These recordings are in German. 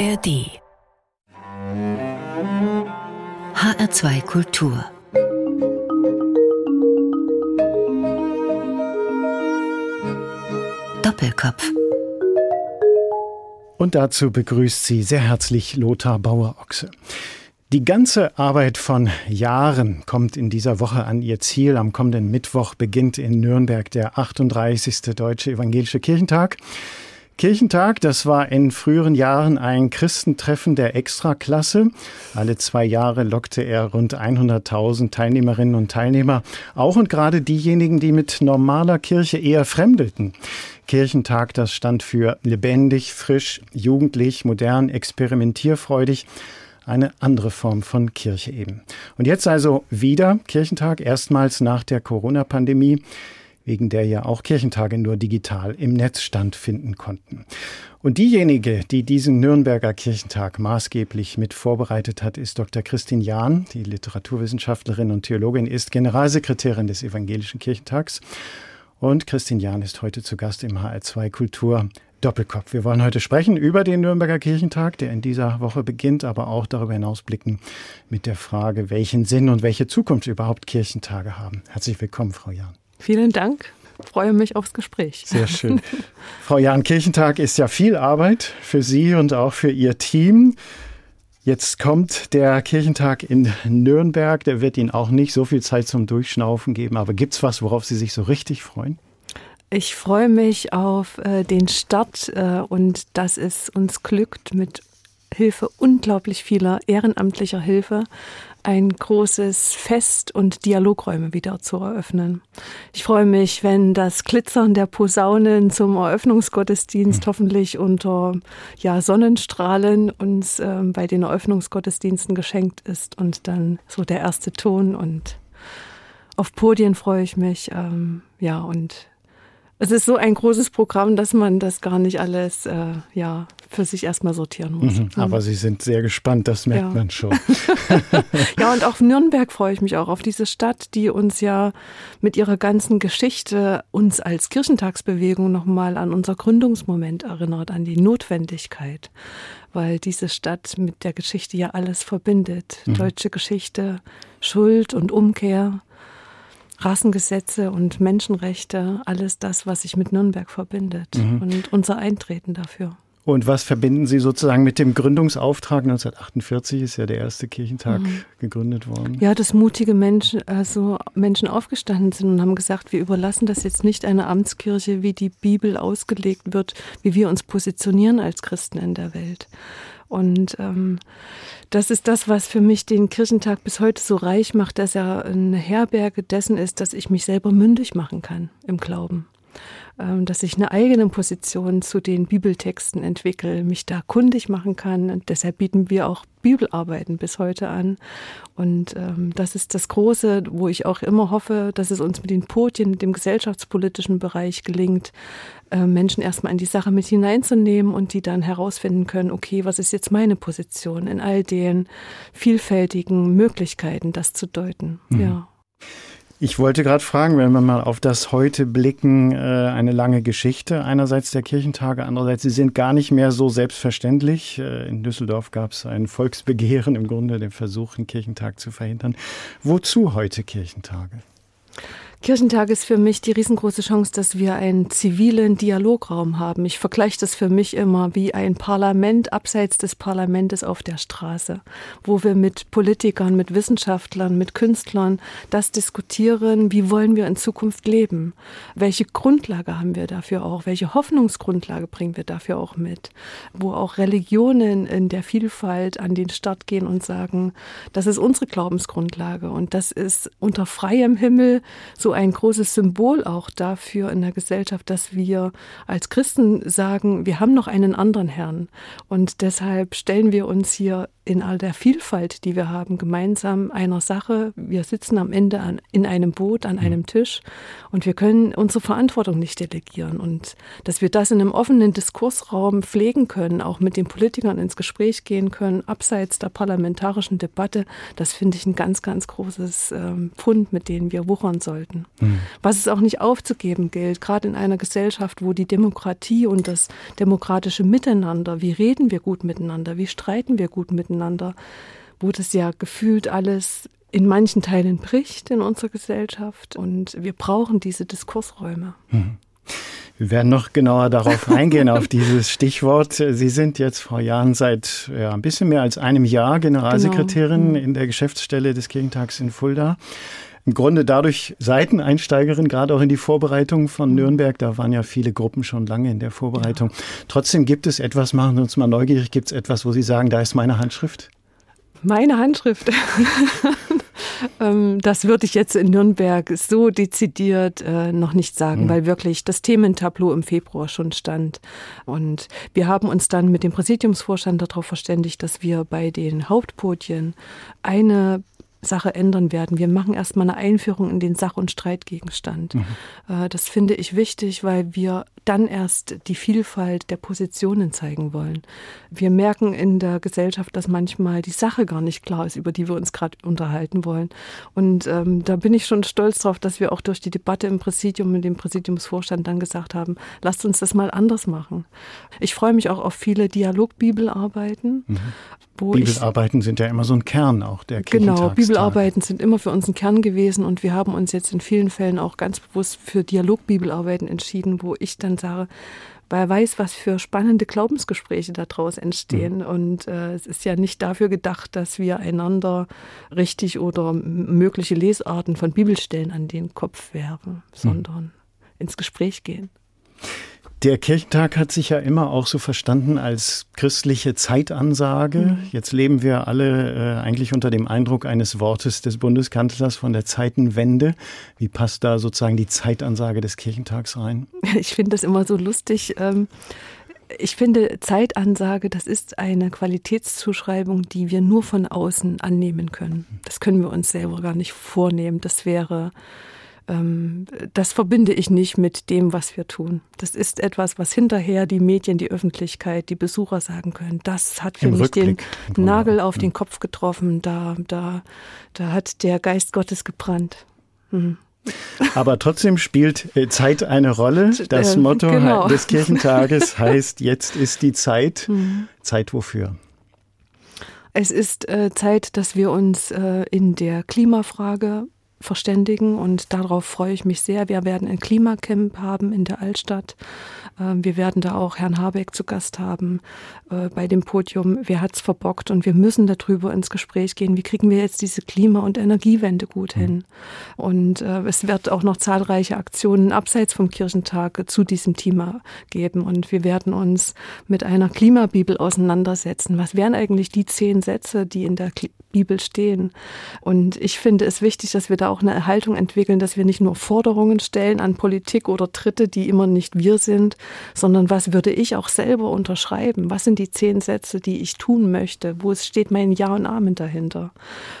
ARD HR2 Kultur Doppelkopf Und dazu begrüßt sie sehr herzlich Lothar Bauer-Ochse. Die ganze Arbeit von Jahren kommt in dieser Woche an ihr Ziel. Am kommenden Mittwoch beginnt in Nürnberg der 38. Deutsche Evangelische Kirchentag. Kirchentag, das war in früheren Jahren ein Christentreffen der Extraklasse. Alle zwei Jahre lockte er rund 100.000 Teilnehmerinnen und Teilnehmer, auch und gerade diejenigen, die mit normaler Kirche eher fremdelten. Kirchentag, das stand für lebendig, frisch, jugendlich, modern, experimentierfreudig eine andere Form von Kirche eben. Und jetzt also wieder Kirchentag, erstmals nach der Corona-Pandemie wegen der ja auch Kirchentage nur digital im Netz stattfinden konnten. Und diejenige, die diesen Nürnberger Kirchentag maßgeblich mit vorbereitet hat, ist Dr. Christine Jahn, die Literaturwissenschaftlerin und Theologin, ist Generalsekretärin des Evangelischen Kirchentags. Und Christine Jahn ist heute zu Gast im HR2 Kultur Doppelkopf. Wir wollen heute sprechen über den Nürnberger Kirchentag, der in dieser Woche beginnt, aber auch darüber hinaus blicken mit der Frage, welchen Sinn und welche Zukunft überhaupt Kirchentage haben. Herzlich willkommen, Frau Jahn. Vielen Dank. Ich freue mich aufs Gespräch. Sehr schön. Frau Jahn, Kirchentag ist ja viel Arbeit für Sie und auch für Ihr Team. Jetzt kommt der Kirchentag in Nürnberg. Der wird Ihnen auch nicht so viel Zeit zum Durchschnaufen geben. Aber gibt es was, worauf Sie sich so richtig freuen? Ich freue mich auf äh, den Start äh, und dass es uns glückt, mit Hilfe unglaublich vieler ehrenamtlicher Hilfe ein großes Fest und Dialogräume wieder zu eröffnen. Ich freue mich, wenn das Glitzern der Posaunen zum Eröffnungsgottesdienst mhm. hoffentlich unter ja, Sonnenstrahlen uns äh, bei den Eröffnungsgottesdiensten geschenkt ist und dann so der erste Ton und auf Podien freue ich mich. Ähm, ja, und es ist so ein großes Programm, dass man das gar nicht alles äh, ja, für sich erstmal sortieren muss. Mhm, aber mhm. Sie sind sehr gespannt, das merkt ja. man schon. ja, und auf Nürnberg freue ich mich auch, auf diese Stadt, die uns ja mit ihrer ganzen Geschichte uns als Kirchentagsbewegung nochmal an unser Gründungsmoment erinnert, an die Notwendigkeit, weil diese Stadt mit der Geschichte ja alles verbindet. Mhm. Deutsche Geschichte, Schuld und Umkehr Rassengesetze und Menschenrechte, alles das, was sich mit Nürnberg verbindet mhm. und unser Eintreten dafür. Und was verbinden Sie sozusagen mit dem Gründungsauftrag? 1948 ist ja der erste Kirchentag mhm. gegründet worden. Ja, dass mutige Menschen, also Menschen aufgestanden sind und haben gesagt, wir überlassen das jetzt nicht einer Amtskirche, wie die Bibel ausgelegt wird, wie wir uns positionieren als Christen in der Welt. Und ähm, das ist das, was für mich den Kirchentag bis heute so reich macht, dass er eine Herberge dessen ist, dass ich mich selber mündig machen kann im Glauben. Ähm, dass ich eine eigene Position zu den Bibeltexten entwickle, mich da kundig machen kann. Und deshalb bieten wir auch Bibelarbeiten bis heute an. Und ähm, das ist das Große, wo ich auch immer hoffe, dass es uns mit den Podien, mit dem gesellschaftspolitischen Bereich gelingt, äh, Menschen erstmal in die Sache mit hineinzunehmen und die dann herausfinden können, okay, was ist jetzt meine Position in all den vielfältigen Möglichkeiten, das zu deuten. Mhm. Ja. Ich wollte gerade fragen, wenn wir mal auf das heute blicken, äh, eine lange Geschichte einerseits der Kirchentage, andererseits sie sind gar nicht mehr so selbstverständlich. Äh, in Düsseldorf gab es ein Volksbegehren, im Grunde den Versuch, einen Kirchentag zu verhindern. Wozu heute Kirchentage? Kirchentag ist für mich die riesengroße Chance, dass wir einen zivilen Dialograum haben. Ich vergleiche das für mich immer wie ein Parlament abseits des Parlamentes auf der Straße, wo wir mit Politikern, mit Wissenschaftlern, mit Künstlern das diskutieren, wie wollen wir in Zukunft leben? Welche Grundlage haben wir dafür auch? Welche Hoffnungsgrundlage bringen wir dafür auch mit? Wo auch Religionen in der Vielfalt an den Start gehen und sagen, das ist unsere Glaubensgrundlage und das ist unter freiem Himmel so ein großes Symbol auch dafür in der Gesellschaft, dass wir als Christen sagen, wir haben noch einen anderen Herrn. Und deshalb stellen wir uns hier in all der Vielfalt, die wir haben, gemeinsam einer Sache. Wir sitzen am Ende an, in einem Boot, an einem Tisch und wir können unsere Verantwortung nicht delegieren. Und dass wir das in einem offenen Diskursraum pflegen können, auch mit den Politikern ins Gespräch gehen können, abseits der parlamentarischen Debatte, das finde ich ein ganz, ganz großes ähm, Pfund, mit dem wir wuchern sollten. Mhm. Was es auch nicht aufzugeben gilt, gerade in einer Gesellschaft, wo die Demokratie und das demokratische Miteinander, wie reden wir gut miteinander, wie streiten wir gut miteinander, miteinander, wo das ja gefühlt alles in manchen Teilen bricht in unserer Gesellschaft. Und wir brauchen diese Diskursräume. Mhm. Wir werden noch genauer darauf eingehen, auf dieses Stichwort. Sie sind jetzt, Frau Jahn, seit ja, ein bisschen mehr als einem Jahr Generalsekretärin genau. in der Geschäftsstelle des Kirchentags in Fulda im Grunde dadurch Seiteneinsteigerin, gerade auch in die Vorbereitung von mhm. Nürnberg. Da waren ja viele Gruppen schon lange in der Vorbereitung. Ja. Trotzdem gibt es etwas, machen Sie uns mal neugierig, gibt es etwas, wo Sie sagen, da ist meine Handschrift? Meine Handschrift. Ähm, das würde ich jetzt in Nürnberg so dezidiert äh, noch nicht sagen, mhm. weil wirklich das Thementableau im Februar schon stand. Und wir haben uns dann mit dem Präsidiumsvorstand darauf verständigt, dass wir bei den Hauptpodien eine Sache ändern werden. Wir machen erstmal eine Einführung in den Sach- und Streitgegenstand. Mhm. Äh, das finde ich wichtig, weil wir dann erst die Vielfalt der Positionen zeigen wollen. Wir merken in der Gesellschaft, dass manchmal die Sache gar nicht klar ist, über die wir uns gerade unterhalten wollen. Und ähm, da bin ich schon stolz drauf, dass wir auch durch die Debatte im Präsidium mit dem Präsidiumsvorstand dann gesagt haben, lasst uns das mal anders machen. Ich freue mich auch auf viele Dialogbibelarbeiten. Mhm. Bibelarbeiten sind ja immer so ein Kern auch der Genau, Bibelarbeiten sind immer für uns ein Kern gewesen und wir haben uns jetzt in vielen Fällen auch ganz bewusst für Dialogbibelarbeiten entschieden, wo ich dann sage, weil er weiß, was für spannende Glaubensgespräche daraus entstehen. Mhm. Und äh, es ist ja nicht dafür gedacht, dass wir einander richtig oder mögliche Lesarten von Bibelstellen an den Kopf werfen, mhm. sondern mhm. ins Gespräch gehen. Der Kirchentag hat sich ja immer auch so verstanden als christliche Zeitansage. Mhm. Jetzt leben wir alle äh, eigentlich unter dem Eindruck eines Wortes des Bundeskanzlers von der Zeitenwende. Wie passt da sozusagen die Zeitansage des Kirchentags rein? Ich finde das immer so lustig. Ähm ich finde, Zeitansage, das ist eine Qualitätszuschreibung, die wir nur von außen annehmen können. Das können wir uns selber gar nicht vornehmen. Das wäre das verbinde ich nicht mit dem, was wir tun. Das ist etwas, was hinterher die Medien, die Öffentlichkeit, die Besucher sagen können. Das hat für Im mich Rückblick. den Nagel auf den Kopf getroffen. Da, da, da hat der Geist Gottes gebrannt. Mhm. Aber trotzdem spielt äh, Zeit eine Rolle. Das ähm, Motto genau. des Kirchentages heißt, jetzt ist die Zeit. Mhm. Zeit wofür? Es ist äh, Zeit, dass wir uns äh, in der Klimafrage verständigen und darauf freue ich mich sehr. Wir werden ein Klimacamp haben in der Altstadt. Ähm, wir werden da auch Herrn Habeck zu Gast haben äh, bei dem Podium. Wer hat's verbockt? Und wir müssen darüber ins Gespräch gehen. Wie kriegen wir jetzt diese Klima- und Energiewende gut hin? Und äh, es wird auch noch zahlreiche Aktionen abseits vom Kirchentag zu diesem Thema geben. Und wir werden uns mit einer Klimabibel auseinandersetzen. Was wären eigentlich die zehn Sätze, die in der Bibel stehen? Und ich finde es wichtig, dass wir da auch eine Haltung entwickeln, dass wir nicht nur Forderungen stellen an Politik oder Dritte, die immer nicht wir sind, sondern was würde ich auch selber unterschreiben? Was sind die zehn Sätze, die ich tun möchte? Wo steht mein Ja und Amen dahinter?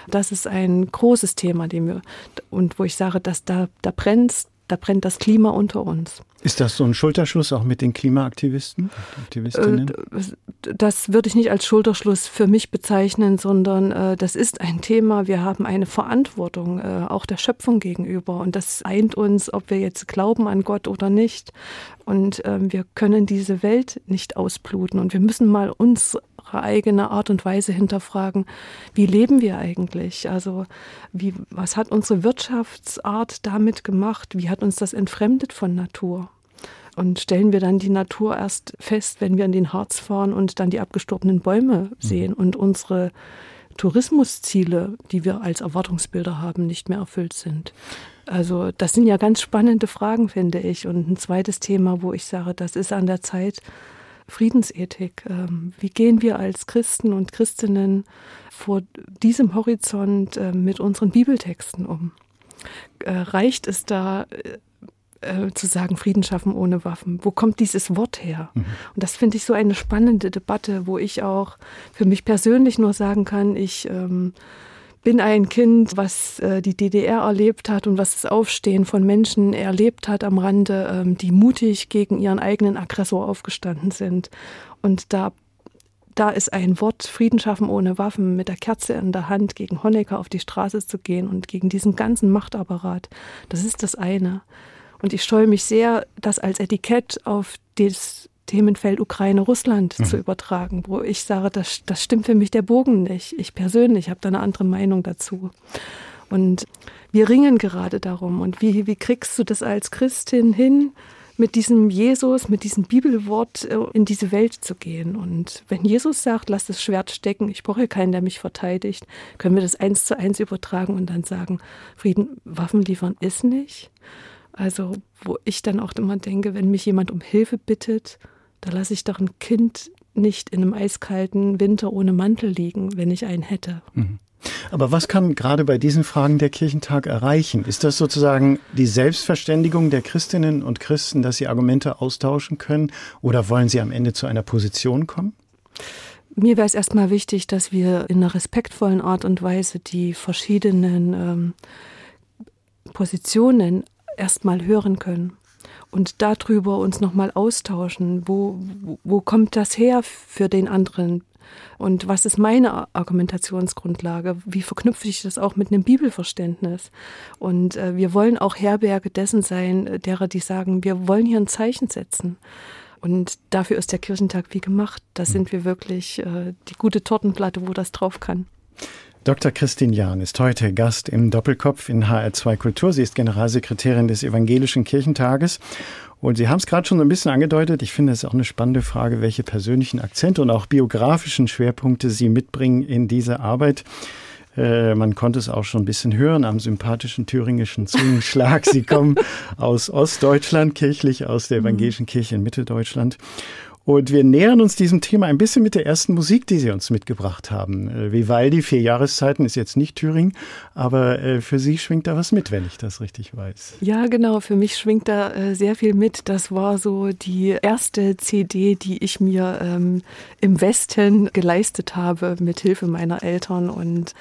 Das ist ein großes Thema, dem wir, und wo ich sage, dass da, da brennt da brennt das Klima unter uns. Ist das so ein Schulterschluss auch mit den Klimaaktivisten? Aktivistinnen? Äh, das würde ich nicht als Schulterschluss für mich bezeichnen, sondern äh, das ist ein Thema. Wir haben eine Verantwortung äh, auch der Schöpfung gegenüber und das eint uns, ob wir jetzt glauben an Gott oder nicht. Und ähm, wir können diese Welt nicht ausbluten und wir müssen mal uns unsere eigene Art und Weise hinterfragen, wie leben wir eigentlich? Also wie, was hat unsere Wirtschaftsart damit gemacht? Wie hat uns das entfremdet von Natur? Und stellen wir dann die Natur erst fest, wenn wir in den Harz fahren und dann die abgestorbenen Bäume mhm. sehen und unsere Tourismusziele, die wir als Erwartungsbilder haben, nicht mehr erfüllt sind. Also das sind ja ganz spannende Fragen, finde ich. Und ein zweites Thema, wo ich sage, das ist an der Zeit, Friedensethik. Ähm, wie gehen wir als Christen und Christinnen vor diesem Horizont äh, mit unseren Bibeltexten um? Äh, reicht es da, äh, zu sagen, Frieden schaffen ohne Waffen. Wo kommt dieses Wort her? Mhm. Und das finde ich so eine spannende Debatte, wo ich auch für mich persönlich nur sagen kann, ich ähm, bin ein Kind, was äh, die DDR erlebt hat und was das Aufstehen von Menschen erlebt hat am Rande, ähm, die mutig gegen ihren eigenen Aggressor aufgestanden sind. Und da da ist ein Wort, Frieden schaffen ohne Waffen, mit der Kerze in der Hand gegen Honecker auf die Straße zu gehen und gegen diesen ganzen Machtapparat. Das ist das eine. Und ich scheue mich sehr, das als Etikett auf das Themenfeld Ukraine-Russland mhm. zu übertragen, wo ich sage, das, das stimmt für mich der Bogen nicht. Ich persönlich habe da eine andere Meinung dazu. Und wir ringen gerade darum. Und wie, wie kriegst du das als Christin hin, mit diesem Jesus, mit diesem Bibelwort äh, in diese Welt zu gehen? Und wenn Jesus sagt, lass das Schwert stecken, ich brauche keinen, der mich verteidigt, können wir das eins zu eins übertragen und dann sagen, Frieden, Waffen liefern ist nicht. Also, wo ich dann auch immer denke, wenn mich jemand um Hilfe bittet, da lasse ich doch ein Kind nicht in einem eiskalten Winter ohne Mantel liegen, wenn ich einen hätte. Mhm. Aber was kann gerade bei diesen Fragen der Kirchentag erreichen? Ist das sozusagen die Selbstverständigung der Christinnen und Christen, dass sie Argumente austauschen können? Oder wollen sie am Ende zu einer Position kommen? Mir wäre es erstmal wichtig, dass wir in einer respektvollen Art und Weise die verschiedenen ähm, Positionen erstmal hören können und darüber uns nochmal austauschen. Wo, wo, kommt das her für den anderen? Und was ist meine Argumentationsgrundlage? Wie verknüpfe ich das auch mit einem Bibelverständnis? Und äh, wir wollen auch Herberge dessen sein, äh, derer, die sagen, wir wollen hier ein Zeichen setzen. Und dafür ist der Kirchentag wie gemacht. Da sind wir wirklich äh, die gute Tortenplatte, wo das drauf kann. Dr. Christine Jahn ist heute Gast im Doppelkopf in HR2 Kultur. Sie ist Generalsekretärin des Evangelischen Kirchentages. Und Sie haben es gerade schon so ein bisschen angedeutet. Ich finde es auch eine spannende Frage, welche persönlichen Akzente und auch biografischen Schwerpunkte Sie mitbringen in diese Arbeit. Äh, man konnte es auch schon ein bisschen hören am sympathischen thüringischen Zungenschlag. Sie kommen aus Ostdeutschland, kirchlich aus der evangelischen Kirche in Mitteldeutschland. Und wir nähern uns diesem Thema ein bisschen mit der ersten Musik, die Sie uns mitgebracht haben. Äh, Vivaldi, vier Jahreszeiten, ist jetzt nicht Thüringen, aber äh, für Sie schwingt da was mit, wenn ich das richtig weiß. Ja, genau, für mich schwingt da äh, sehr viel mit. Das war so die erste CD, die ich mir ähm, im Westen geleistet habe, mit Hilfe meiner Eltern. Und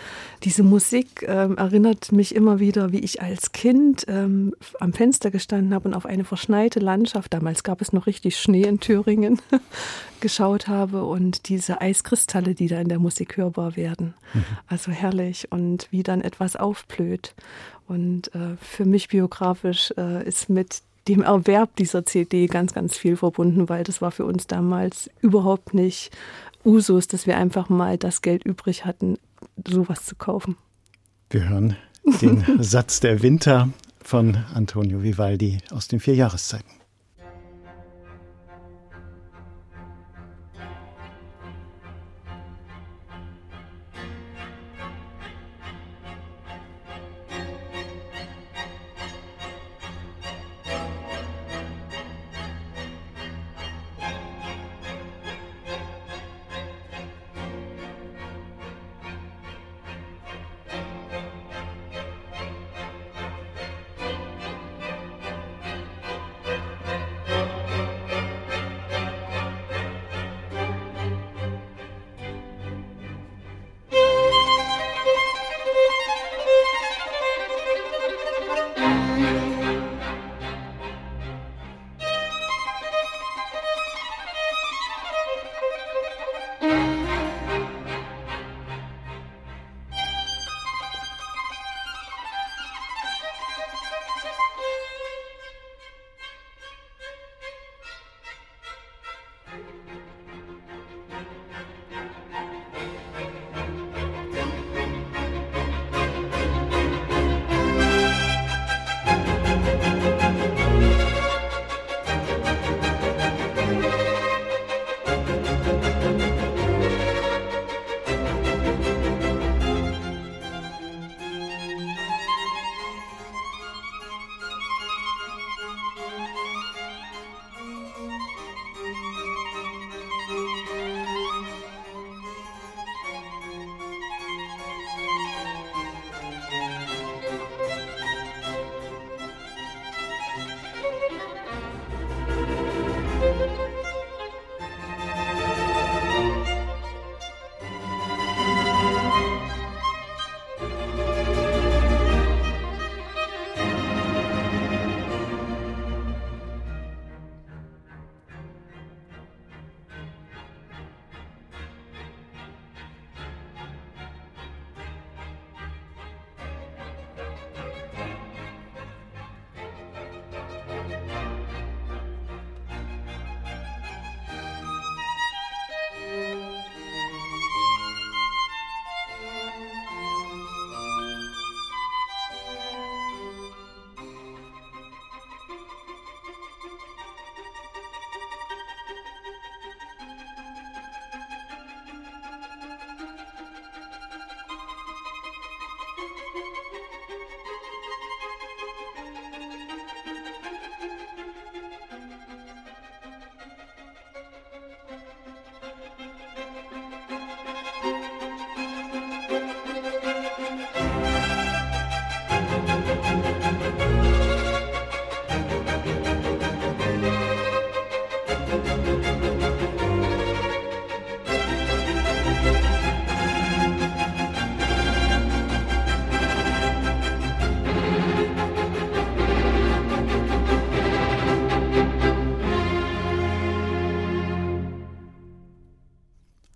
diese Musik ähm, erinnert mich immer wieder, wie ich als Kind ähm, am Fenster gestanden habe und auf eine verschneite Landschaft, damals gab es noch richtig Schnee in Thüringen, geschaut habe und diese Eiskristalle, die da in der Musik hörbar werden. Mhm. Also herrlich und wie dann etwas aufblüht. Und äh, für mich biografisch äh, ist mit dem Erwerb dieser CD ganz, ganz viel verbunden, weil das war für uns damals überhaupt nicht Usus, dass wir einfach mal das Geld übrig hatten, sowas zu kaufen. Wir hören den Satz der Winter von Antonio Vivaldi aus den vier Jahreszeiten.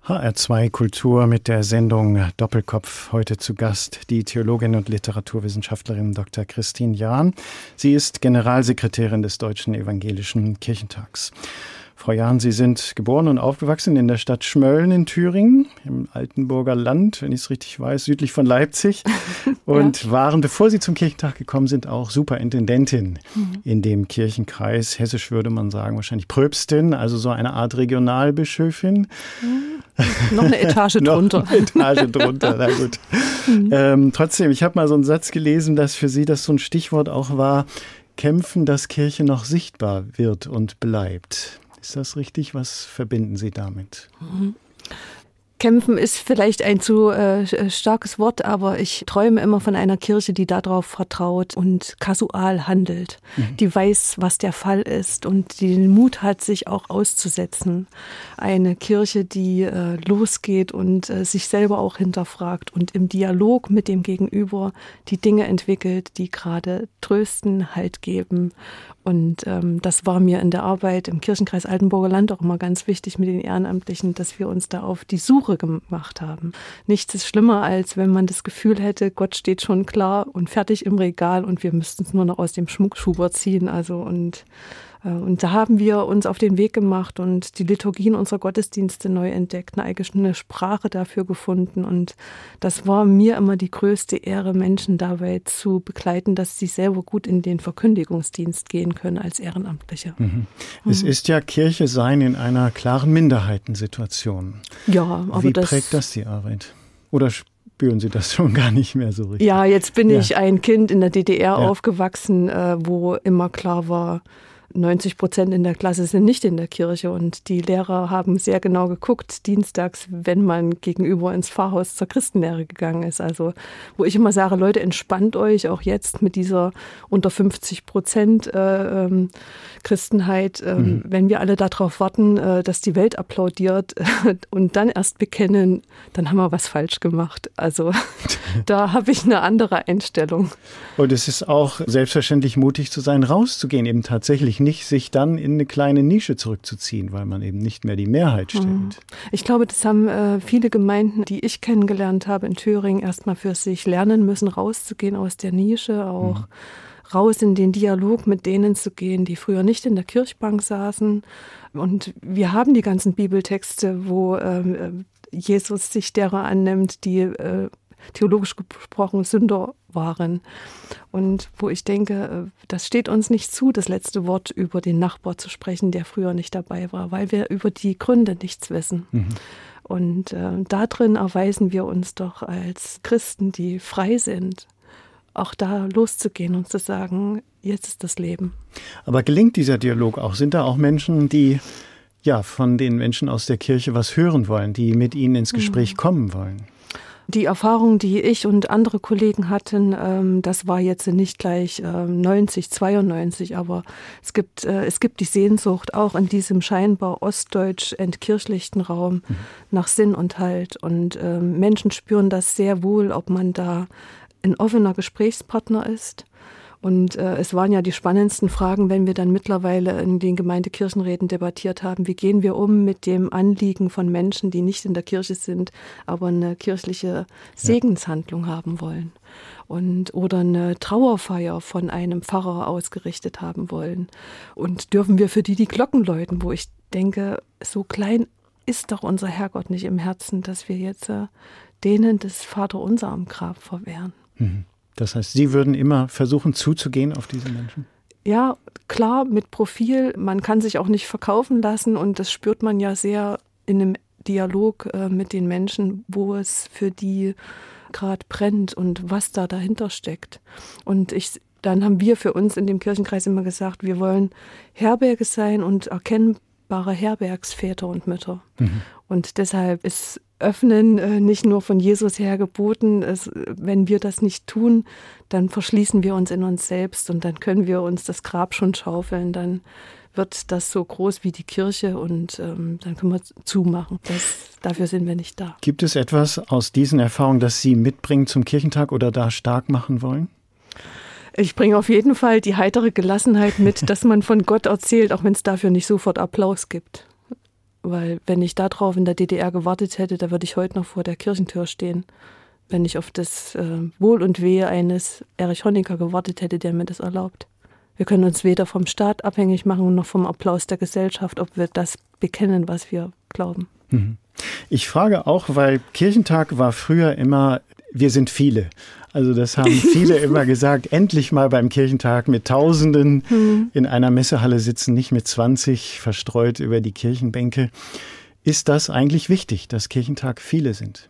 HR2 Kultur mit der Sendung Doppelkopf. Heute zu Gast die Theologin und Literaturwissenschaftlerin Dr. Christine Jahn. Sie ist Generalsekretärin des Deutschen Evangelischen Kirchentags. Frau Jahn, Sie sind geboren und aufgewachsen in der Stadt Schmölln in Thüringen, im Altenburger Land, wenn ich es richtig weiß, südlich von Leipzig. Und ja. waren, bevor Sie zum Kirchentag gekommen sind, auch Superintendentin mhm. in dem Kirchenkreis. Hessisch würde man sagen, wahrscheinlich Pröbstin, also so eine Art Regionalbischöfin. Mhm. Noch eine Etage drunter. eine Etage drunter, na gut. Mhm. Ähm, trotzdem, ich habe mal so einen Satz gelesen, dass für Sie das so ein Stichwort auch war, kämpfen, dass Kirche noch sichtbar wird und bleibt. Ist das richtig? Was verbinden Sie damit? Mhm. Kämpfen ist vielleicht ein zu äh, starkes Wort, aber ich träume immer von einer Kirche, die darauf vertraut und kasual handelt, mhm. die weiß, was der Fall ist und die den Mut hat, sich auch auszusetzen. Eine Kirche, die äh, losgeht und äh, sich selber auch hinterfragt und im Dialog mit dem Gegenüber die Dinge entwickelt, die gerade trösten, Halt geben und ähm, das war mir in der Arbeit im Kirchenkreis Altenburger Land auch immer ganz wichtig mit den Ehrenamtlichen, dass wir uns da auf die Suche gemacht haben. Nichts ist schlimmer, als wenn man das Gefühl hätte, Gott steht schon klar und fertig im Regal und wir müssten es nur noch aus dem Schmuckschuber ziehen. Also und und da haben wir uns auf den Weg gemacht und die Liturgien unserer Gottesdienste neu entdeckt, eine eigene Sprache dafür gefunden. Und das war mir immer die größte Ehre, Menschen dabei zu begleiten, dass sie selber gut in den Verkündigungsdienst gehen können als Ehrenamtliche. Mhm. Es mhm. ist ja Kirche sein in einer klaren Minderheitensituation. Ja, aber Wie das prägt das die Arbeit? Oder spüren Sie das schon gar nicht mehr so richtig? Ja, jetzt bin ja. ich ein Kind in der DDR ja. aufgewachsen, äh, wo immer klar war, 90 Prozent in der Klasse sind nicht in der Kirche und die Lehrer haben sehr genau geguckt, dienstags, wenn man gegenüber ins Pfarrhaus zur Christenlehre gegangen ist. Also, wo ich immer sage, Leute, entspannt euch auch jetzt mit dieser unter 50 Prozent äh, ähm, Christenheit, äh, mhm. wenn wir alle darauf warten, äh, dass die Welt applaudiert und dann erst bekennen, dann haben wir was falsch gemacht. Also, da habe ich eine andere Einstellung. Und es ist auch selbstverständlich mutig zu sein, rauszugehen, eben tatsächlich nicht sich dann in eine kleine Nische zurückzuziehen, weil man eben nicht mehr die Mehrheit mhm. stellt. Ich glaube, das haben äh, viele Gemeinden, die ich kennengelernt habe in Thüringen, erstmal für sich lernen müssen, rauszugehen aus der Nische, auch mhm. raus in den Dialog mit denen zu gehen, die früher nicht in der Kirchbank saßen. Und wir haben die ganzen Bibeltexte, wo ähm, äh, Jesus sich derer annimmt, die äh, theologisch gesprochen Sünder waren. Und wo ich denke, äh, das steht uns nicht zu, das letzte Wort über den Nachbar zu sprechen, der früher nicht dabei war, weil wir über die Gründe nichts wissen. Mhm. Und äh, darin erweisen wir uns doch als Christen, die frei sind, auch da loszugehen und zu sagen, jetzt ist das Leben. Aber gelingt dieser Dialog auch? Sind da auch Menschen, die ja von den Menschen aus der Kirche was hören wollen, die mit ihnen ins Gespräch mhm. kommen wollen? Die Erfahrung, die ich und andere Kollegen hatten, ähm, das war jetzt nicht gleich äh, 90, 92, aber es gibt, äh, es gibt die Sehnsucht auch in diesem scheinbar ostdeutsch entkirchlichten Raum mhm. nach Sinn und Halt. Und äh, Menschen spüren das sehr wohl, ob man da ein offener Gesprächspartner ist und äh, es waren ja die spannendsten Fragen, wenn wir dann mittlerweile in den Gemeindekirchenräten debattiert haben, wie gehen wir um mit dem Anliegen von Menschen, die nicht in der Kirche sind, aber eine kirchliche Segenshandlung haben wollen. Und, oder eine Trauerfeier von einem Pfarrer ausgerichtet haben wollen. Und dürfen wir für die die Glocken läuten, wo ich denke, so klein ist doch unser Herrgott nicht im Herzen, dass wir jetzt äh, denen das Vaterunser am Grab verwehren. Mhm. Das heißt, Sie würden immer versuchen zuzugehen auf diese Menschen? Ja, klar, mit Profil. Man kann sich auch nicht verkaufen lassen und das spürt man ja sehr in einem Dialog äh, mit den Menschen, wo es für die gerade brennt und was da dahinter steckt. Und ich, dann haben wir für uns in dem Kirchenkreis immer gesagt, wir wollen Herberge sein und erkennbare Herbergsväter und Mütter. Mhm. Und deshalb ist Öffnen äh, nicht nur von Jesus her geboten. Es, wenn wir das nicht tun, dann verschließen wir uns in uns selbst und dann können wir uns das Grab schon schaufeln. Dann wird das so groß wie die Kirche und ähm, dann können wir zumachen. Das, dafür sind wir nicht da. Gibt es etwas aus diesen Erfahrungen, das Sie mitbringen zum Kirchentag oder da stark machen wollen? Ich bringe auf jeden Fall die heitere Gelassenheit mit, dass man von Gott erzählt, auch wenn es dafür nicht sofort Applaus gibt. Weil wenn ich darauf in der DDR gewartet hätte, da würde ich heute noch vor der Kirchentür stehen. Wenn ich auf das äh, Wohl und Wehe eines Erich Honecker gewartet hätte, der mir das erlaubt. Wir können uns weder vom Staat abhängig machen noch vom Applaus der Gesellschaft, ob wir das bekennen, was wir glauben. Mhm. Ich frage auch, weil Kirchentag war früher immer, wir sind viele. Also das haben viele immer gesagt, endlich mal beim Kirchentag mit Tausenden mhm. in einer Messehalle sitzen, nicht mit 20 verstreut über die Kirchenbänke. Ist das eigentlich wichtig, dass Kirchentag viele sind?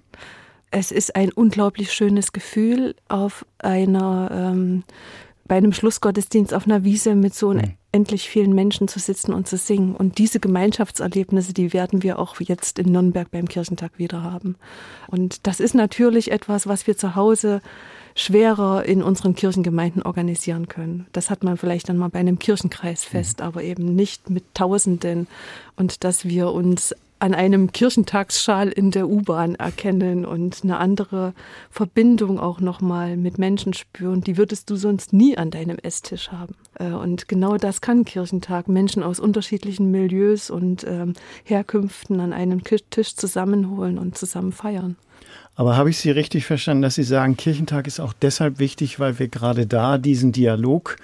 Es ist ein unglaublich schönes Gefühl, auf einer ähm, bei einem Schlussgottesdienst auf einer Wiese mit so mhm. Unendlich vielen Menschen zu sitzen und zu singen. Und diese Gemeinschaftserlebnisse, die werden wir auch jetzt in Nürnberg beim Kirchentag wieder haben. Und das ist natürlich etwas, was wir zu Hause schwerer in unseren Kirchengemeinden organisieren können. Das hat man vielleicht dann mal bei einem Kirchenkreisfest, mhm. aber eben nicht mit Tausenden. Und dass wir uns an einem Kirchentagsschal in der U-Bahn erkennen und eine andere Verbindung auch nochmal mit Menschen spüren, die würdest du sonst nie an deinem Esstisch haben. Äh, und genau das kann Kirchentag. Menschen aus unterschiedlichen Milieus und ähm, Herkünften an einem Tisch zusammenholen und zusammen feiern. Aber habe ich Sie richtig verstanden, dass Sie sagen, Kirchentag ist auch deshalb wichtig, weil wir gerade da diesen Dialog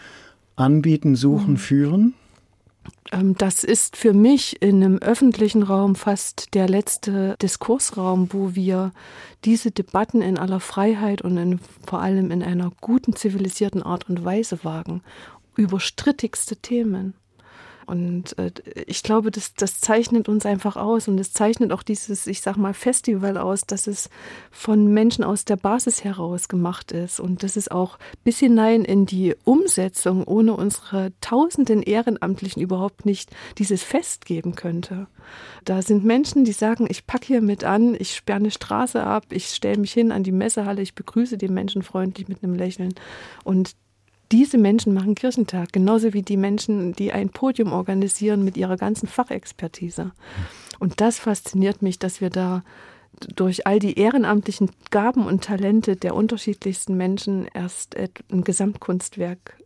anbieten, suchen, mhm. führen? Ähm, das ist für mich in einem öffentlichen Raum fast der letzte Diskursraum, wo wir diese Debatten in aller Freiheit und in, vor allem in einer guten, zivilisierten Art und Weise wagen. Über strittigste Themen. Und äh, ich glaube, das, das zeichnet uns einfach aus und es zeichnet auch dieses, ich sag mal, Festival aus, dass es von Menschen aus der Basis heraus gemacht ist und dass es auch bis hinein in die Umsetzung ohne unsere tausenden Ehrenamtlichen überhaupt nicht dieses Fest geben könnte. Da sind Menschen, die sagen, ich packe hier mit an, ich sperre eine Straße ab, ich stelle mich hin an die Messehalle, ich begrüße die Menschen freundlich mit einem Lächeln und diese Menschen machen Kirchentag, genauso wie die Menschen, die ein Podium organisieren mit ihrer ganzen Fachexpertise. Und das fasziniert mich, dass wir da durch all die ehrenamtlichen Gaben und Talente der unterschiedlichsten Menschen erst ein Gesamtkunstwerk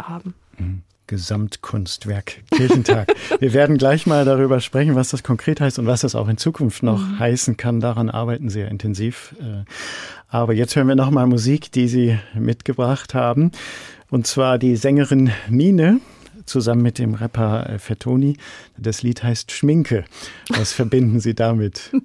haben. Mhm. Gesamtkunstwerk Kirchentag. Wir werden gleich mal darüber sprechen, was das konkret heißt und was das auch in Zukunft noch mhm. heißen kann. Daran arbeiten Sie ja intensiv. Äh, aber jetzt hören wir noch mal Musik, die Sie mitgebracht haben. Und zwar die Sängerin Mine zusammen mit dem Rapper äh, Fettoni. Das Lied heißt Schminke. Was verbinden Sie damit?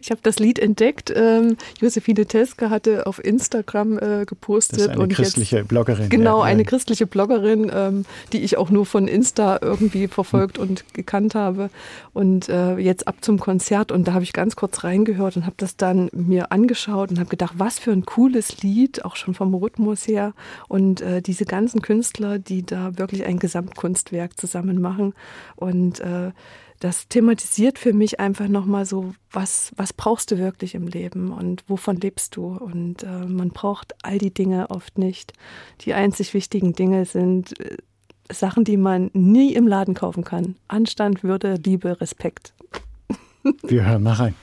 Ich habe das Lied entdeckt. Ähm, Josephine Teske hatte auf Instagram äh, gepostet. Das ist eine und christliche jetzt, Bloggerin. Genau, ja, eine christliche Bloggerin, ähm, die ich auch nur von Insta irgendwie verfolgt und gekannt habe. Und äh, jetzt ab zum Konzert. Und da habe ich ganz kurz reingehört und habe das dann mir angeschaut und habe gedacht, was für ein cooles Lied, auch schon vom Rhythmus her. Und äh, diese ganzen Künstler, die da wirklich ein Gesamtkunstwerk zusammen machen. Und äh, das thematisiert für mich einfach nochmal so, was, was brauchst du wirklich im Leben und wovon lebst du? Und äh, man braucht all die Dinge oft nicht. Die einzig wichtigen Dinge sind äh, Sachen, die man nie im Laden kaufen kann. Anstand, Würde, Liebe, Respekt. Wir hören mal rein.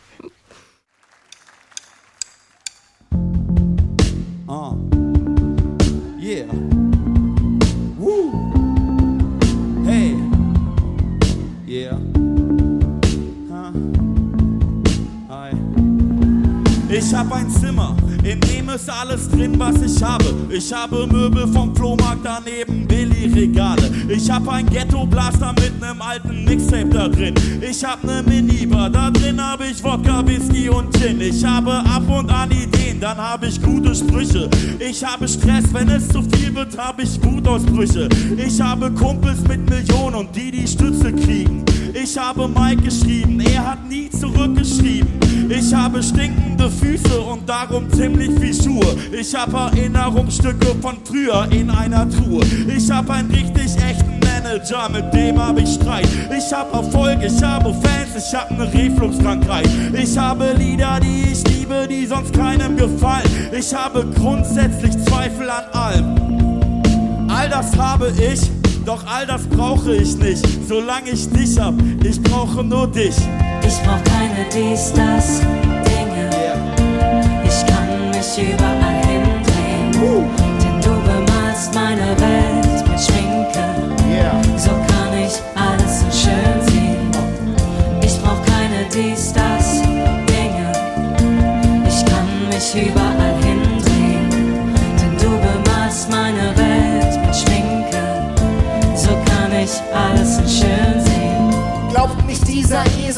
Oh. Yeah. Ich hab ein Zimmer, in dem ist alles drin, was ich habe. Ich habe Möbel vom Flohmarkt daneben, Billy-Regale. Ich hab ein Ghetto-Blaster mit nem alten Mixtape da drin. Ich hab ne Minibar, da drin hab ich Wodka, Whisky und Gin. Ich habe ab und an Ideen, dann hab ich gute Sprüche. Ich habe Stress, wenn es zu viel wird, hab ich Wutausbrüche. Ich habe Kumpels mit Millionen und die die Stütze kriegen. Ich habe Mike geschrieben, er hat nie zurückgeschrieben. Ich habe stinkende Füße und darum ziemlich viel Schuhe. Ich habe Erinnerungsstücke von früher in einer Truhe. Ich habe einen richtig echten Manager, mit dem habe ich Streit. Ich habe Erfolg, ich habe Fans, ich habe eine Refluxkrankheit. Ich habe Lieder, die ich liebe, die sonst keinem gefallen. Ich habe grundsätzlich Zweifel an allem. All das habe ich. Doch all das brauche ich nicht, solange ich dich hab. Ich brauche nur dich. Ich brauch keine dies, das Dinge. Ich kann mich überall hindrehen, denn du bemalst meine Welt mit Schminke. So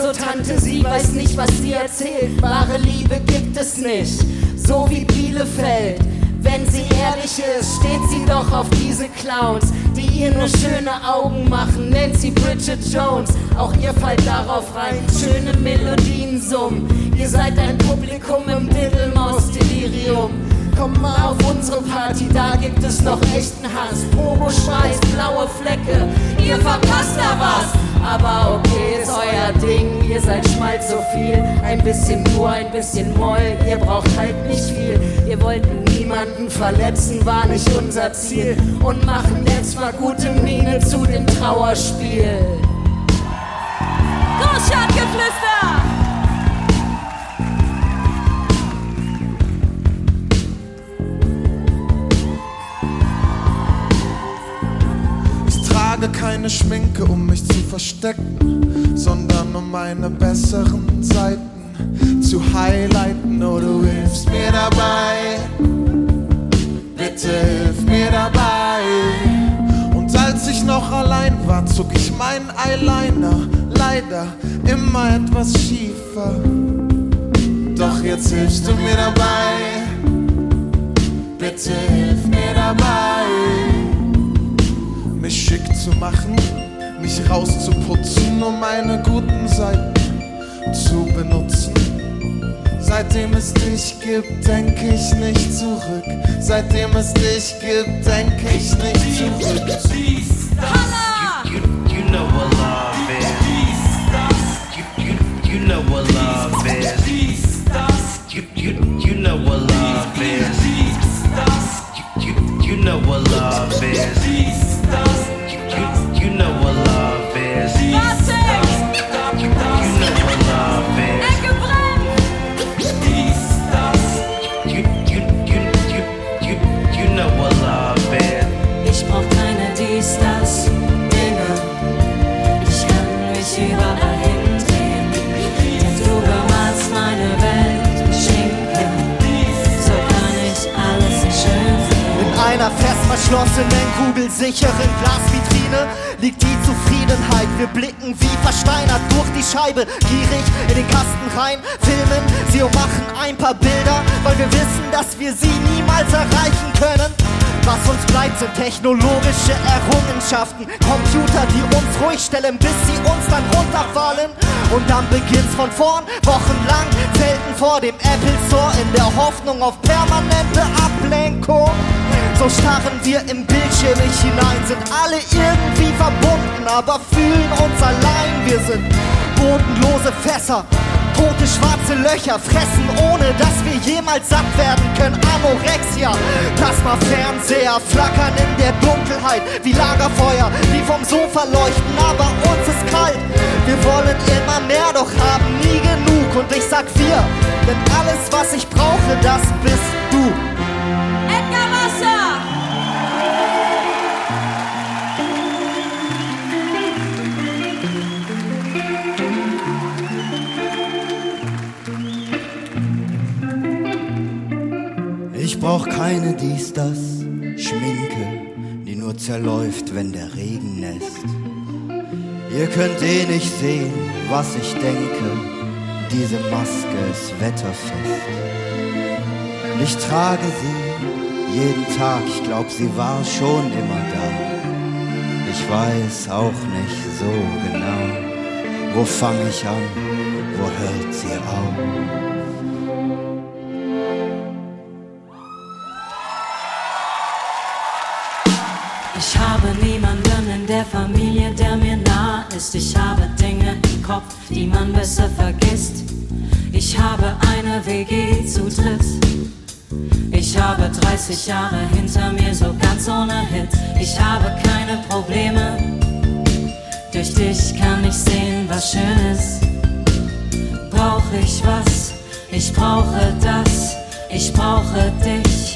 dieser ESO-Tante, sie weiß nicht, was sie erzählt. Wahre Liebe gibt es nicht, so wie Bielefeld. Wenn sie ehrlich ist, steht sie doch auf diese Clowns, die ihr nur schöne Augen machen. Nennt sie Bridget Jones, auch ihr fallt darauf rein. Schöne Melodien summen. Ihr seid ein Publikum im Diddlemaus-Delirium. Komm mal auf unsere Party, da gibt es noch echten Hass. Pogo, Schweiß, blaue Flecke, ihr verpasst da was. Aber okay, ist euer Ding, ihr seid schmalz so viel. Ein bisschen nur, ein bisschen Moll, ihr braucht halt nicht viel. Wir wollten niemanden verletzen, war nicht unser Ziel. Und machen jetzt mal gute Miene zu dem Trauerspiel. Großstadtgeflüster! Trage keine Schminke, um mich zu verstecken, sondern um meine besseren Seiten zu highlighten. Oh, du hilfst mir dabei, bitte hilf mir dabei. Und als ich noch allein war, zog ich meinen Eyeliner, leider immer etwas schiefer. Doch jetzt hilfst du mir dabei, bitte hilf mir dabei mich schick zu machen, mich rauszuputzen, um meine guten Seiten zu benutzen. Seitdem es dich gibt, denk ich nicht zurück. Seitdem es dich gibt, denk ich nicht zurück. You, you know what love is. You, you, you know what love is. You, you, you know what love is. You, you, you know what love is. You, verschlossenen, kugelsicheren Glasvitrine liegt die Zufriedenheit. Wir blicken wie versteinert durch die Scheibe, gierig in den Kasten rein, filmen sie und machen ein paar Bilder, weil wir wissen, dass wir sie niemals erreichen können. Was uns bleibt, sind technologische Errungenschaften. Computer, die uns ruhig stellen, bis sie uns dann runterfallen. Und dann beginnt's von vorn, wochenlang, selten vor dem Apple Store, in der Hoffnung auf permanente Ablenkung. So starren wir im Bildschirm hinein, sind alle irgendwie verbunden, aber fühlen uns allein. Wir sind bodenlose Fässer, tote schwarze Löcher, fressen ohne dass wir jemals satt werden können. Anorexia, Plasma-Fernseher flackern in der Dunkelheit wie Lagerfeuer, die vom Sofa leuchten, aber uns ist kalt. Wir wollen immer mehr, doch haben nie genug. Und ich sag wir, denn alles, was ich brauche, das bist du. Edgar Wasser! Brauch keine dies, das Schminke, die nur zerläuft, wenn der Regen nässt. Ihr könnt eh nicht sehen, was ich denke, diese Maske ist wetterfest. Ich trage sie jeden Tag, ich glaub, sie war schon immer da. Ich weiß auch nicht so genau, wo fang ich an, wo hört sie auf. Ich habe niemanden in der Familie, der mir nah ist. Ich habe Dinge im Kopf, die man besser vergisst. Ich habe eine WG zu dritt. Ich habe 30 Jahre hinter mir, so ganz ohne Hit. Ich habe keine Probleme. Durch dich kann ich sehen, was schön ist. Brauche ich was? Ich brauche das. Ich brauche dich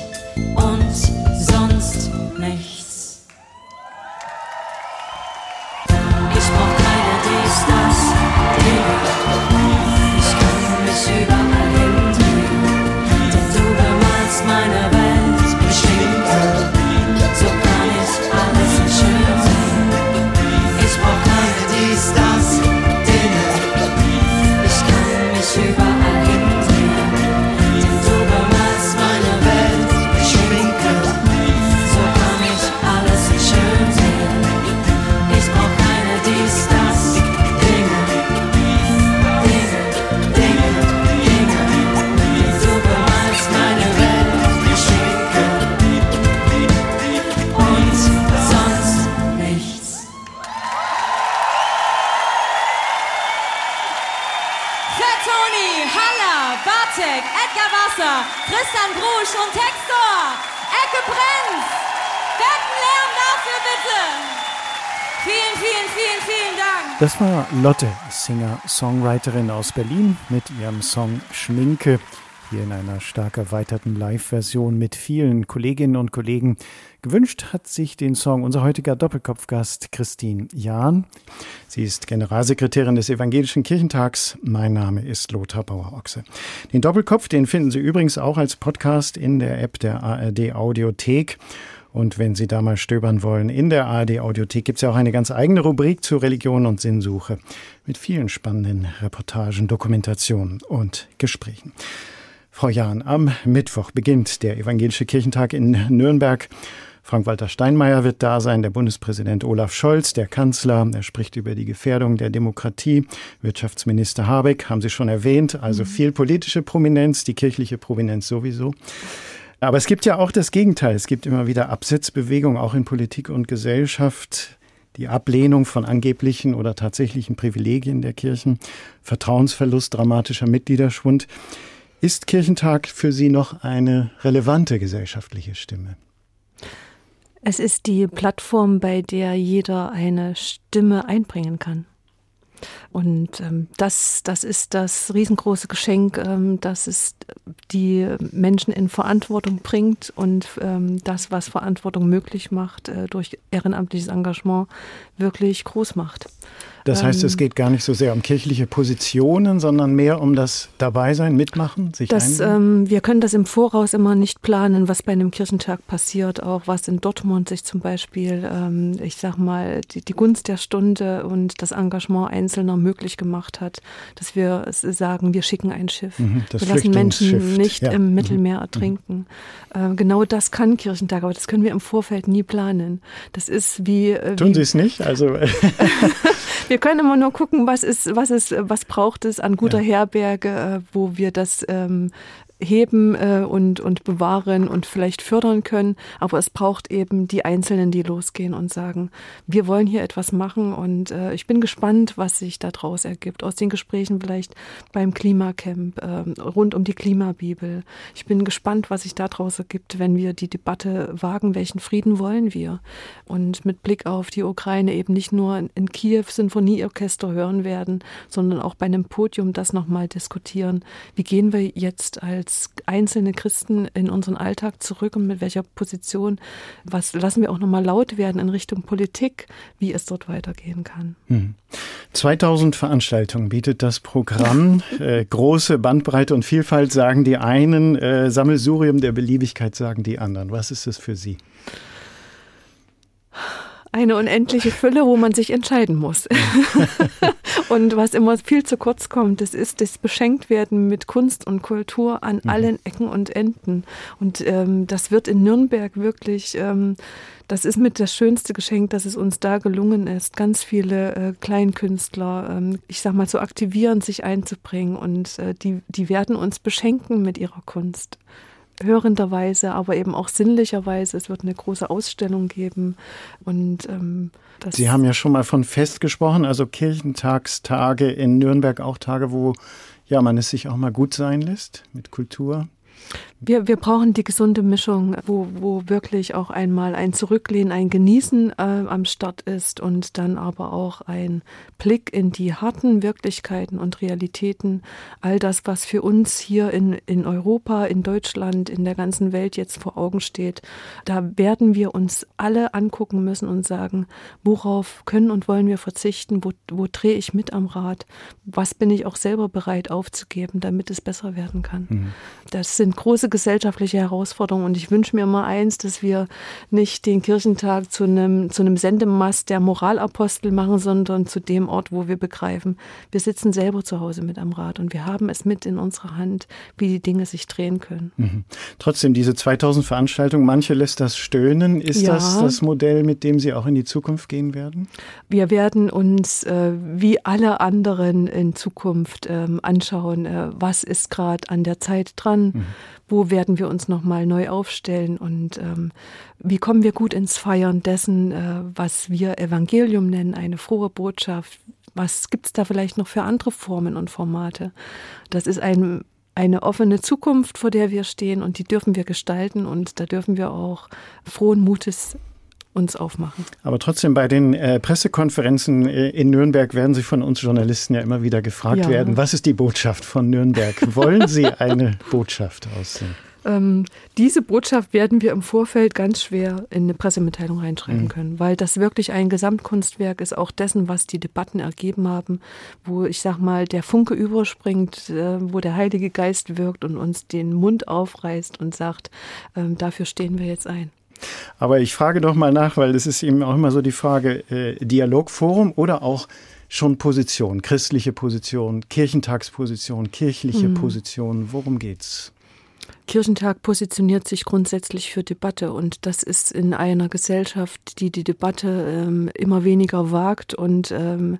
Vielen, vielen, vielen, vielen Dank. Das war Lotte, Singer-Songwriterin aus Berlin mit ihrem Song Schminke hier in einer stark erweiterten Live-Version mit vielen Kolleginnen und Kollegen. Gewünscht hat sich den Song unser heutiger Doppelkopfgast Christine Jahn. Sie ist Generalsekretärin des Evangelischen Kirchentags. Mein Name ist Lothar Bauer-Ochse. Den Doppelkopf, den finden Sie übrigens auch als Podcast in der App der ARD Audiothek. Und wenn Sie da mal stöbern wollen, in der ARD Audiothek gibt es ja auch eine ganz eigene Rubrik zu Religion und Sinnsuche mit vielen spannenden Reportagen, Dokumentationen und Gesprächen. Frau Jahn, am Mittwoch beginnt der Evangelische Kirchentag in Nürnberg. Frank-Walter Steinmeier wird da sein, der Bundespräsident Olaf Scholz, der Kanzler. Er spricht über die Gefährdung der Demokratie. Wirtschaftsminister Habeck haben Sie schon erwähnt. Also viel politische Prominenz, die kirchliche Prominenz sowieso. Aber es gibt ja auch das Gegenteil. Es gibt immer wieder Absetzbewegungen, auch in Politik und Gesellschaft. Die Ablehnung von angeblichen oder tatsächlichen Privilegien der Kirchen, Vertrauensverlust, dramatischer Mitgliederschwund. Ist Kirchentag für Sie noch eine relevante gesellschaftliche Stimme? Es ist die Plattform, bei der jeder eine Stimme einbringen kann. Und ähm, das, das ist das riesengroße Geschenk, ähm, dass es die Menschen in Verantwortung bringt und ähm, das, was Verantwortung möglich macht, äh, durch ehrenamtliches Engagement wirklich groß macht. Das heißt, es ähm, geht gar nicht so sehr um kirchliche Positionen, sondern mehr um das Dabeisein, Mitmachen, sich das, ähm, Wir können das im Voraus immer nicht planen, was bei einem Kirchentag passiert, auch was in Dortmund sich zum Beispiel, ähm, ich sag mal, die, die, Gunst der Stunde und das Engagement Einzelner möglich gemacht hat, dass wir sagen, wir schicken ein Schiff. Mhm, wir lassen Menschen nicht ja. im Mittelmeer mhm. ertrinken. Mhm. Äh, genau das kann Kirchentag, aber das können wir im Vorfeld nie planen. Das ist wie. Äh, Tun Sie es nicht? Also. Wir können immer nur gucken, was ist, was ist, was braucht es an guter ja. Herberge, äh, wo wir das ähm, heben äh, und, und bewahren und vielleicht fördern können. Aber es braucht eben die Einzelnen, die losgehen und sagen, wir wollen hier etwas machen und äh, ich bin gespannt, was sich daraus ergibt. Aus den Gesprächen vielleicht beim Klimacamp, äh, rund um die Klimabibel. Ich bin gespannt, was sich daraus ergibt, wenn wir die Debatte wagen, welchen Frieden wollen wir. Und mit Blick auf die Ukraine eben nicht nur in Kiew Sinfonieorchester hören werden, sondern auch bei einem Podium das nochmal diskutieren. Wie gehen wir jetzt als als einzelne Christen in unseren Alltag zurück und mit welcher Position, was lassen wir auch nochmal laut werden in Richtung Politik, wie es dort weitergehen kann. Hm. 2000 Veranstaltungen bietet das Programm. äh, große Bandbreite und Vielfalt sagen die einen, äh, Sammelsurium der Beliebigkeit sagen die anderen. Was ist es für Sie? Eine unendliche Fülle, wo man sich entscheiden muss. und was immer viel zu kurz kommt, das ist das Beschenktwerden mit Kunst und Kultur an mhm. allen Ecken und Enden. Und ähm, das wird in Nürnberg wirklich, ähm, das ist mit das schönste Geschenk, dass es uns da gelungen ist, ganz viele äh, Kleinkünstler, ähm, ich sag mal, zu aktivieren, sich einzubringen. Und äh, die, die werden uns beschenken mit ihrer Kunst hörenderweise, aber eben auch sinnlicherweise. Es wird eine große Ausstellung geben. Und ähm, Sie haben ja schon mal von Fest gesprochen, also Kirchentagstage in Nürnberg, auch Tage, wo ja man es sich auch mal gut sein lässt mit Kultur. Wir, wir brauchen die gesunde Mischung, wo, wo wirklich auch einmal ein Zurücklehnen, ein Genießen äh, am Start ist und dann aber auch ein Blick in die harten Wirklichkeiten und Realitäten. All das, was für uns hier in, in Europa, in Deutschland, in der ganzen Welt jetzt vor Augen steht, da werden wir uns alle angucken müssen und sagen, worauf können und wollen wir verzichten, wo, wo drehe ich mit am Rad, was bin ich auch selber bereit aufzugeben, damit es besser werden kann. Mhm. Das sind große gesellschaftliche Herausforderungen und ich wünsche mir immer eins, dass wir nicht den Kirchentag zu einem, zu einem Sendemast der Moralapostel machen, sondern zu dem Ort, wo wir begreifen, wir sitzen selber zu Hause mit am Rad und wir haben es mit in unserer Hand, wie die Dinge sich drehen können. Mhm. Trotzdem, diese 2000 Veranstaltungen, manche lässt das stöhnen. Ist ja. das das Modell, mit dem Sie auch in die Zukunft gehen werden? Wir werden uns äh, wie alle anderen in Zukunft äh, anschauen, äh, was ist gerade an der Zeit dran, mhm wo werden wir uns nochmal neu aufstellen und ähm, wie kommen wir gut ins Feiern dessen, äh, was wir Evangelium nennen, eine frohe Botschaft, was gibt es da vielleicht noch für andere Formen und Formate. Das ist ein, eine offene Zukunft, vor der wir stehen und die dürfen wir gestalten und da dürfen wir auch frohen Mutes uns aufmachen. Aber trotzdem bei den äh, Pressekonferenzen äh, in Nürnberg werden Sie von uns Journalisten ja immer wieder gefragt Ja. werden, was ist die Botschaft von Nürnberg? Wollen Sie eine Botschaft aussehen? Ähm, diese Botschaft werden wir im Vorfeld ganz schwer in eine Pressemitteilung reinschreiben Mhm. können, weil das wirklich ein Gesamtkunstwerk ist, auch dessen, was die Debatten ergeben haben, wo ich sag mal, der Funke überspringt, äh, wo der Heilige Geist wirkt und uns den Mund aufreißt und sagt, ähm, dafür stehen wir jetzt ein. Aber ich frage doch mal nach, weil es ist eben auch immer so die Frage, äh, Dialogforum oder auch schon Position, christliche Position, Kirchentagsposition, kirchliche Mhm. Position, worum geht's? Kirchentag positioniert sich grundsätzlich für Debatte und das ist in einer Gesellschaft, die die Debatte ähm, immer weniger wagt und ähm,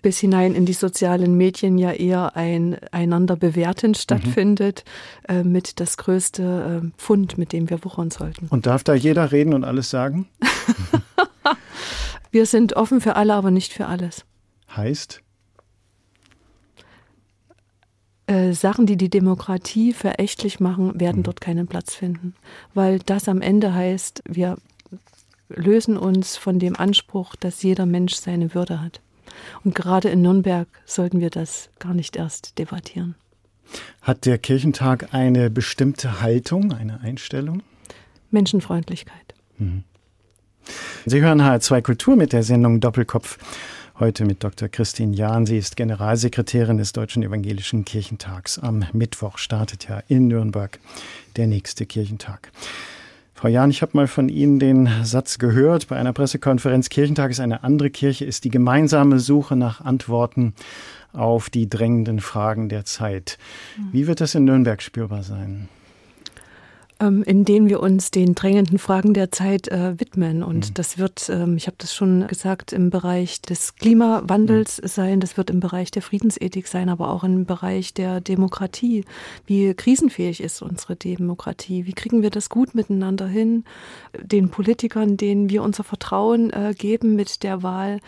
bis hinein in die sozialen Medien ja eher ein einander bewerten stattfindet, äh, mit das größte äh, Pfund, mit dem wir wuchern sollten. Und darf da jeder reden und alles sagen? Wir sind offen für alle, aber nicht für alles. Heißt? Äh, Sachen, die die Demokratie verächtlich machen, werden dort keinen Platz finden. Weil das am Ende heißt, wir lösen uns von dem Anspruch, dass jeder Mensch seine Würde hat. Und gerade in Nürnberg sollten wir das gar nicht erst debattieren. Hat der Kirchentag eine bestimmte Haltung, eine Einstellung? Menschenfreundlichkeit. Sie hören HR2 Kultur mit der Sendung Doppelkopf. Heute mit Dr. Christine Jahn. Sie ist Generalsekretärin des Deutschen Evangelischen Kirchentags. Am Mittwoch startet ja in Nürnberg der nächste Kirchentag. Frau Jahn, ich habe mal von Ihnen den Satz gehört bei einer Pressekonferenz, Kirchentag ist eine andere Kirche, ist die gemeinsame Suche nach Antworten auf die drängenden Fragen der Zeit. Wie wird das in Nürnberg spürbar sein? Ähm, in denen wir uns den drängenden Fragen der Zeit äh, widmen. Und das wird, ähm, ich habe das schon gesagt, im Bereich des Klimawandels sein, das wird im Bereich der Friedensethik sein, aber auch im Bereich der Demokratie. Wie krisenfähig ist unsere Demokratie? Wie kriegen wir das gut miteinander hin? Den Politikern, denen wir unser Vertrauen äh, geben mit der Wahl,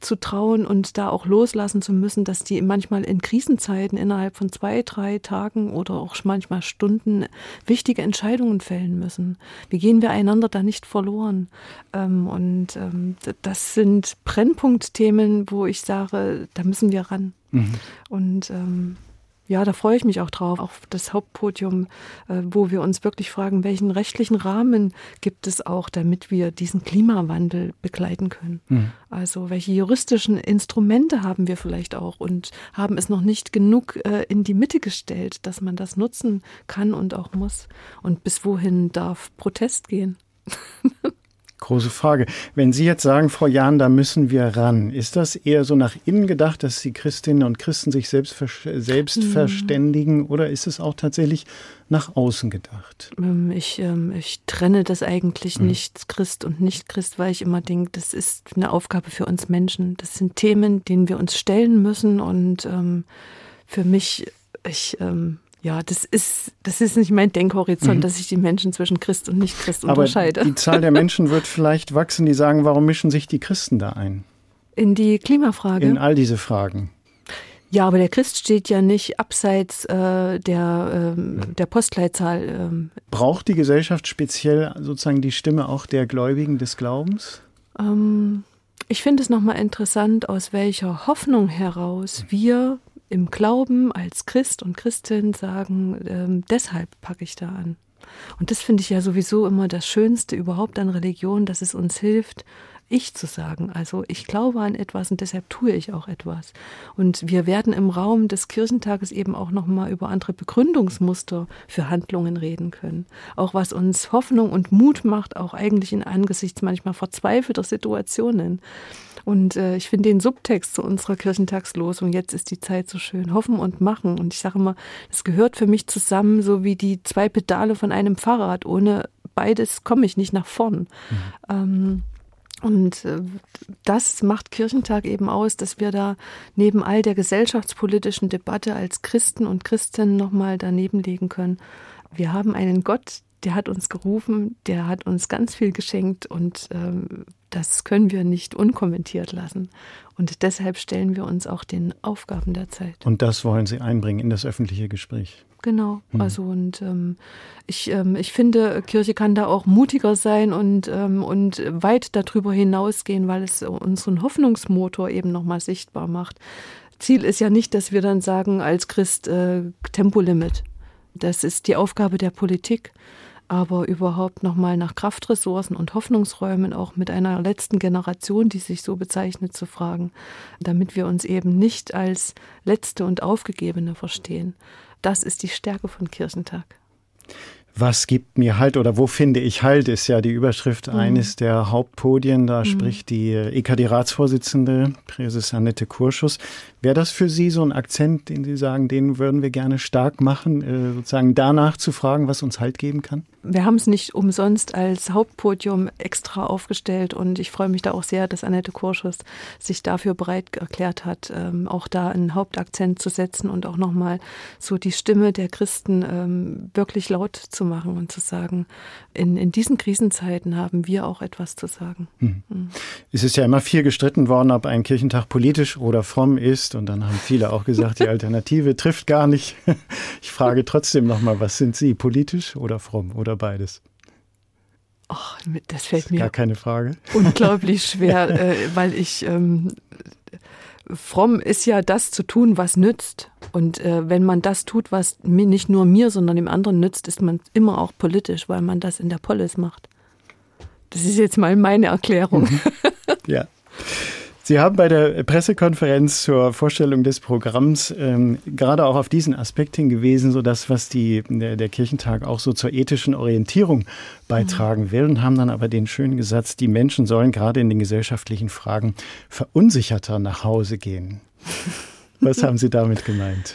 zu trauen und da auch loslassen zu müssen, dass die manchmal in Krisenzeiten innerhalb von zwei, drei Tagen oder auch manchmal Stunden wichtige Entscheidungen fällen müssen. Wie gehen wir einander da nicht verloren? Ähm, und ähm, das sind Brennpunktthemen, wo ich sage, da müssen wir ran. Und ähm, ja, da freue ich mich auch drauf, auf das Hauptpodium, äh, wo wir uns wirklich fragen, welchen rechtlichen Rahmen gibt es auch, damit wir diesen Klimawandel begleiten können. Also welche juristischen Instrumente haben wir vielleicht auch und haben es noch nicht genug äh, in die Mitte gestellt, dass man das nutzen kann und auch muss. Und bis wohin darf Protest gehen? Große Frage. Wenn Sie jetzt sagen, Frau Jahn, da müssen wir ran, ist das eher so nach innen gedacht, dass die Christinnen und Christen sich selbst, selbst Mhm. verständigen oder ist es auch tatsächlich nach außen gedacht? Ähm, Ich, ähm, ich trenne das eigentlich nicht Christ und nicht Christ, weil ich immer denke, das ist eine Aufgabe für uns Menschen. Das sind Themen, denen wir uns stellen müssen und ähm, für mich, ich, ähm, ja, das ist, das ist nicht mein Denkhorizont, dass ich die Menschen zwischen Christ und Nicht-Christ Aber unterscheide. die Zahl der Menschen wird vielleicht wachsen, die sagen, warum mischen sich die Christen da ein? In die Klimafrage. In all diese Fragen. Ja, aber der Christ steht ja nicht abseits äh, der, ähm, der Postleitzahl. Ähm, Braucht die Gesellschaft speziell sozusagen die Stimme auch der Gläubigen des Glaubens? Ähm, ich finde es nochmal interessant, aus welcher Hoffnung heraus wir im Glauben als Christ und Christin sagen, ähm, deshalb packe ich da an. Und das finde ich ja sowieso immer das Schönste überhaupt an Religion, dass es uns hilft, ich zu sagen. Also ich glaube an etwas und deshalb tue ich auch etwas. Und wir werden im Raum des Kirchentages eben auch nochmal über andere Begründungsmuster für Handlungen reden können. Auch was uns Hoffnung und Mut macht, auch eigentlich in angesichts manchmal verzweifelter Situationen. Und äh, ich finde den Subtext zu unserer Kirchentagslosung, jetzt ist die Zeit so schön, hoffen und machen. Und ich sage immer, es gehört für mich zusammen, so wie die zwei Pedale von einem Fahrrad. Ohne beides komme ich nicht nach vorn. Ähm, und äh, das macht Kirchentag eben aus, dass wir da neben all der gesellschaftspolitischen Debatte als Christen und Christinnen nochmal daneben legen können. Wir haben einen Gott, der hat uns gerufen, der hat uns ganz viel geschenkt und ähm, Das können wir nicht unkommentiert lassen. Und deshalb stellen wir uns auch den Aufgaben der Zeit. Und das wollen Sie einbringen in das öffentliche Gespräch. Genau. Hm. Also und ähm, ich, ähm, ich finde, Kirche kann da auch mutiger sein und, ähm, und weit darüber hinausgehen, weil es unseren Hoffnungsmotor eben nochmal sichtbar macht. Ziel ist ja nicht, dass wir dann sagen als Christ äh, Tempolimit. Das ist die Aufgabe der Politik aber überhaupt nochmal nach Kraftressourcen und Hoffnungsräumen auch mit einer letzten Generation, die sich so bezeichnet, zu fragen, damit wir uns eben nicht als Letzte und Aufgegebene verstehen. Das ist die Stärke von Kirchentag. Was gibt mir Halt oder wo finde ich Halt, ist ja die Überschrift mhm. eines der Hauptpodien. Da mhm. spricht die EKD-Ratsvorsitzende, Präses Annette Kurschus. Wäre das für Sie so ein Akzent, den Sie sagen, den würden wir gerne stark machen, äh, sozusagen danach zu fragen, was uns Halt geben kann? wir haben es nicht umsonst als Hauptpodium extra aufgestellt und ich freue mich da auch sehr, dass Annette Kurschus sich dafür bereit erklärt hat, ähm, auch da einen Hauptakzent zu setzen und auch nochmal so die Stimme der Christen ähm, wirklich laut zu machen und zu sagen, in, in diesen Krisenzeiten haben wir auch etwas zu sagen. Hm. Mhm. Es ist ja immer viel gestritten worden, ob ein Kirchentag politisch oder fromm ist und dann haben viele auch gesagt, die Alternative trifft gar nicht. Ich frage trotzdem nochmal, was sind Sie, politisch oder fromm oder oder beides? Oh, das fällt das mir gar keine Frage. unglaublich schwer, äh, weil ich ähm, fromm ist ja das zu tun, was nützt. Und äh, wenn man das tut, was mir, nicht nur mir, sondern dem anderen nützt, ist man immer auch politisch, weil man das in der Polis macht. Das ist jetzt mal meine Erklärung. ja. Sie haben bei der Pressekonferenz zur Vorstellung des Programms ähm, gerade auch auf diesen Aspekt hingewiesen, so das, was die, der, der, Kirchentag auch so zur ethischen Orientierung beitragen mhm. will und haben dann aber den schönen Gesatz, die Menschen sollen gerade in den gesellschaftlichen Fragen verunsicherter nach Hause gehen. Was haben Sie damit gemeint?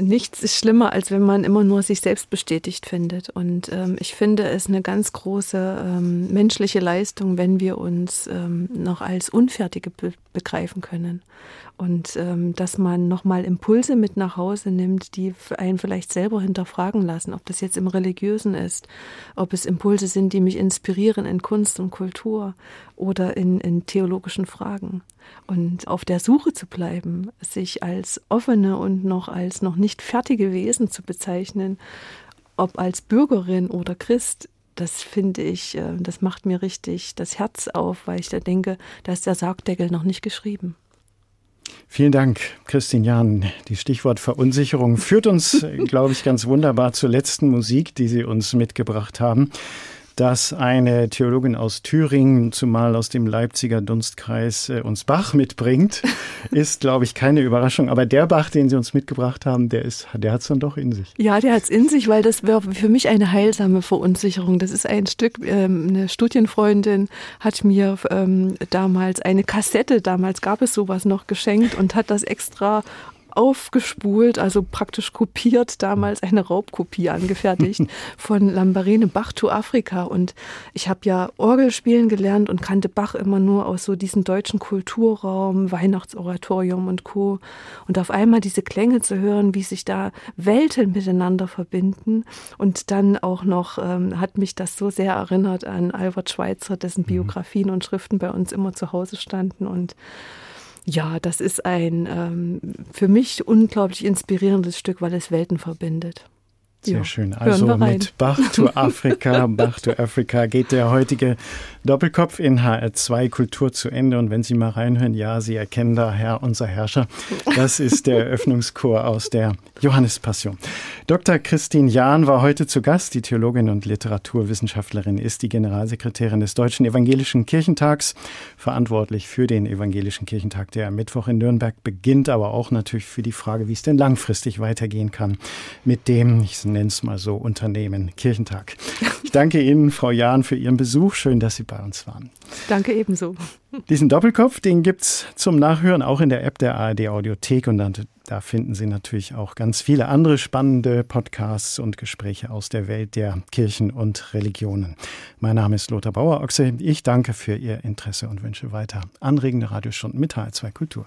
nichts ist schlimmer, als wenn man immer nur sich selbst bestätigt findet. Und ähm, ich finde es eine ganz große ähm, menschliche Leistung, wenn wir uns ähm, noch als Unfertige be begreifen können. Und ähm, dass man nochmal Impulse mit nach Hause nimmt, die einen vielleicht selber hinterfragen lassen, ob das jetzt im Religiösen ist, ob es Impulse sind, die mich inspirieren in Kunst und Kultur oder in, in theologischen Fragen. Und auf der Suche zu bleiben, sich als offene und noch als noch nicht fertige Wesen zu bezeichnen, ob als Bürgerin oder Christ, das finde ich, äh, das macht mir richtig das Herz auf, weil ich da denke, da ist der Sargdeckel noch nicht geschrieben. Vielen Dank, Christine Jahn. Die Stichwort Verunsicherung führt uns, glaube ich, ganz wunderbar zur letzten Musik, die Sie uns mitgebracht haben dass eine Theologin aus Thüringen, zumal aus dem Leipziger Dunstkreis, äh, uns Bach mitbringt, ist, glaube ich, keine Überraschung. Aber der Bach, den Sie uns mitgebracht haben, der ist, der hat es dann doch in sich. Ja, der hat es in sich, weil das wäre für mich eine heilsame Verunsicherung. Das ist ein Stück, ähm, eine Studienfreundin hat mir ähm, damals eine Kassette, damals gab es sowas noch geschenkt und hat das extra aufgespult, also praktisch kopiert, damals eine Raubkopie angefertigt von Lambarene Bach to Afrika. Und ich habe ja Orgel spielen gelernt und kannte Bach immer nur aus so diesem deutschen Kulturraum, Weihnachtsoratorium und Co. Und auf einmal diese Klänge zu hören, wie sich da Welten miteinander verbinden. Und dann auch noch ähm, hat mich das so sehr erinnert an Albert Schweitzer, dessen mhm. Biografien und Schriften bei uns immer zu Hause standen. Und ja, das ist ein ähm, für mich unglaublich inspirierendes Stück, weil es Welten verbindet. Sehr ja. schön. Also mit Bach to Afrika, Bach to Afrika geht der heutige Doppelkopf in HR2 Kultur zu Ende. Und wenn Sie mal reinhören, ja, Sie erkennen da Herr, unser Herrscher. Das ist der Eröffnungschor aus der Johannespassion. Dr. Christine Jahn war heute zu Gast. Die Theologin und Literaturwissenschaftlerin ist die Generalsekretärin des Deutschen Evangelischen Kirchentags, verantwortlich für den Evangelischen Kirchentag, der am Mittwoch in Nürnberg beginnt, aber auch natürlich für die Frage, wie es denn langfristig weitergehen kann mit dem, ich nenne es mal so, Unternehmen Kirchentag. Ich danke Ihnen, Frau Jahn, für Ihren Besuch. Schön, dass Sie bei uns waren. Danke ebenso. Diesen Doppelkopf, den gibt es zum Nachhören auch in der App der ARD Audiothek und dann, da finden Sie natürlich auch ganz viele andere spannende Podcasts und Gespräche aus der Welt der Kirchen und Religionen. Mein Name ist Lothar Bauer-Ochse. Ich danke für Ihr Interesse und wünsche weiter anregende Radiostunden mit HR2 Kultur.